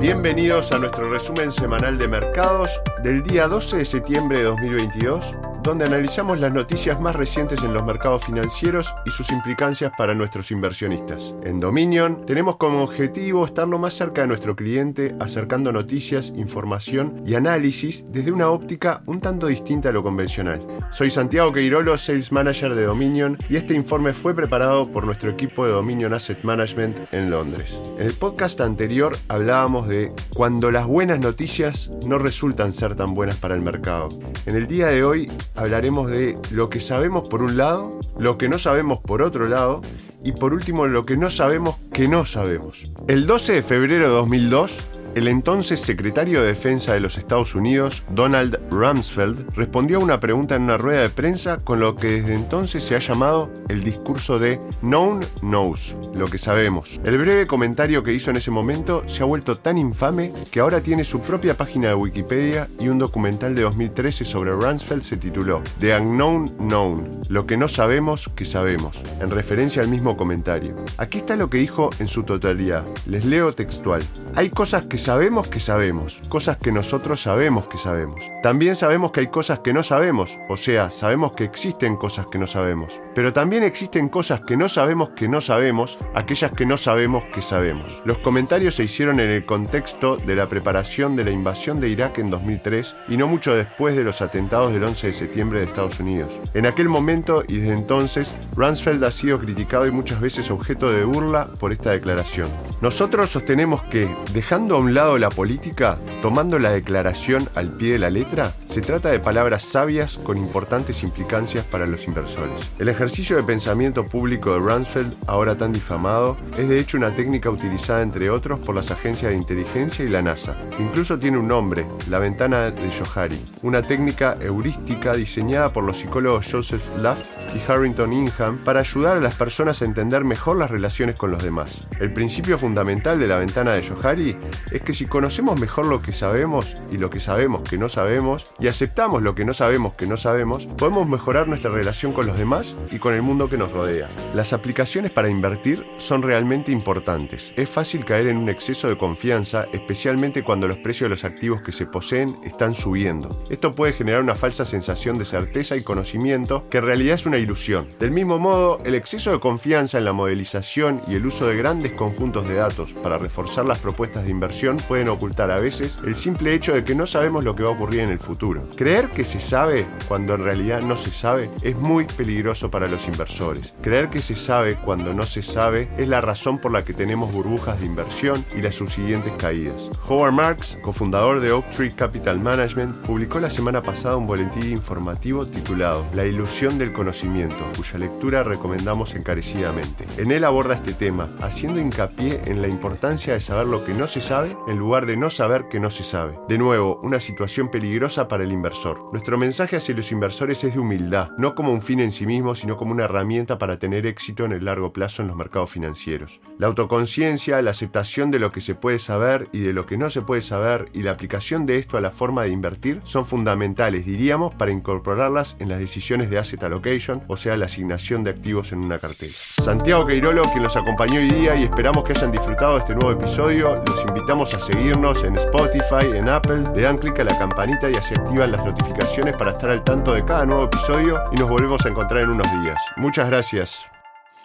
Bienvenidos a nuestro resumen semanal de mercados del día 12 de septiembre de 2022, donde analizamos las noticias más recientes en los mercados financieros y sus implicancias para nuestros inversionistas. En Dominion tenemos como objetivo estar lo más cerca de nuestro cliente, acercando noticias, información y análisis desde una óptica un tanto distinta a lo convencional. Soy Santiago Queirolo, Sales Manager de Dominion, y este informe fue preparado por nuestro equipo de Dominion Asset Management en Londres. En el podcast anterior hablábamos de cuando las buenas noticias no resultan ser tan buenas para el mercado. En el día de hoy hablaremos de lo que sabemos por un lado, lo que no sabemos por otro lado y por último lo que no sabemos que no sabemos. El 12 de febrero de 2002, el entonces secretario de Defensa de los Estados Unidos, Donald Rumsfeld, respondió a una pregunta en una rueda de prensa con lo que desde entonces se ha llamado el discurso de Known Knows, lo que sabemos. El breve comentario que hizo en ese momento se ha vuelto tan infame que ahora tiene su propia página de Wikipedia y un documental de 2013 sobre Rumsfeld se tituló The Unknown Known, lo que no sabemos que sabemos, en referencia al mismo comentario. Aquí está lo que dijo en su totalidad. Les leo textual. Hay cosas que sabemos que sabemos, cosas que nosotros sabemos que sabemos. También sabemos que hay cosas que no sabemos, o sea, sabemos que existen cosas que no sabemos. Pero también existen cosas que no sabemos que no sabemos, aquellas que no sabemos que sabemos. Los comentarios se hicieron en el contexto de la preparación de la invasión de Irak en 2003 y no mucho después de los atentados del 11 de septiembre de Estados Unidos. En aquel momento y desde entonces, Rumsfeld ha sido criticado y muchas veces objeto de burla por esta declaración. Nosotros sostenemos que, dejando a un lado la política, tomando la declaración al pie de la letra, se trata de palabras sabias con importantes implicancias para los inversores. El ejercicio de pensamiento público de Rumsfeld, ahora tan difamado, es de hecho una técnica utilizada entre otros por las agencias de inteligencia y la NASA. Incluso tiene un nombre, la ventana de Johari, una técnica heurística diseñada por los psicólogos Joseph Luft y Harrington Ingham para ayudar a las personas a entender mejor las relaciones con los demás. El principio fundamental de la ventana de Johari es que si conocemos mejor lo que sabemos y lo que sabemos que no sabemos, y aceptamos lo que no sabemos que no sabemos, podemos mejorar nuestra relación con los demás y con el mundo que nos rodea. Las aplicaciones para invertir son realmente importantes. Es fácil caer en un exceso de confianza, especialmente cuando los precios de los activos que se poseen están subiendo. Esto puede generar una falsa sensación de certeza y conocimiento que en realidad es una ilusión. Del mismo modo, el exceso de confianza en la modelización y el uso de grandes conjuntos de datos para reforzar las propuestas de inversión pueden ocultar a veces el simple hecho de que no sabemos lo que va a ocurrir en el futuro. Creer que se sabe cuando en realidad no se sabe es muy peligroso para los inversores. Creer que se sabe cuando no se sabe es la razón por la que tenemos burbujas de inversión y las subsiguientes caídas. Howard Marks, cofundador de Oak Tree Capital Management, publicó la semana pasada un boletín informativo titulado La ilusión del conocimiento, cuya lectura recomendamos encarecidamente. En él aborda este tema, haciendo hincapié en la importancia de saber lo que no se sabe en lugar de no saber que no se sabe. De nuevo, una situación peligrosa para el inversor. Nuestro mensaje hacia los inversores es de humildad, no como un fin en sí mismo, sino como una herramienta para tener éxito en el largo plazo en los mercados financieros. La autoconciencia, la aceptación de lo que se puede saber y de lo que no se puede saber y la aplicación de esto a la forma de invertir son fundamentales, diríamos, para incorporarlas en las decisiones de asset allocation, o sea, la asignación de activos en una cartera. Santiago Queirolo, quien los acompañó hoy día y esperamos que hayan disfrutado de este nuevo episodio, los invitamos a seguirnos en Spotify, en Apple, le dan clic a la campanita y así activan las notificaciones para estar al tanto de cada nuevo episodio y nos volvemos a encontrar en unos días. Muchas gracias.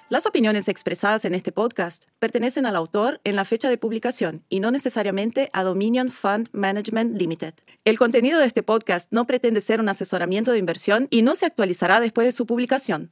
Las opiniones expresadas en este podcast pertenecen al autor en la fecha de publicación y no necesariamente a Dominion Fund Management Limited. El contenido de este podcast no pretende ser un asesoramiento de inversión y no se actualizará después de su publicación.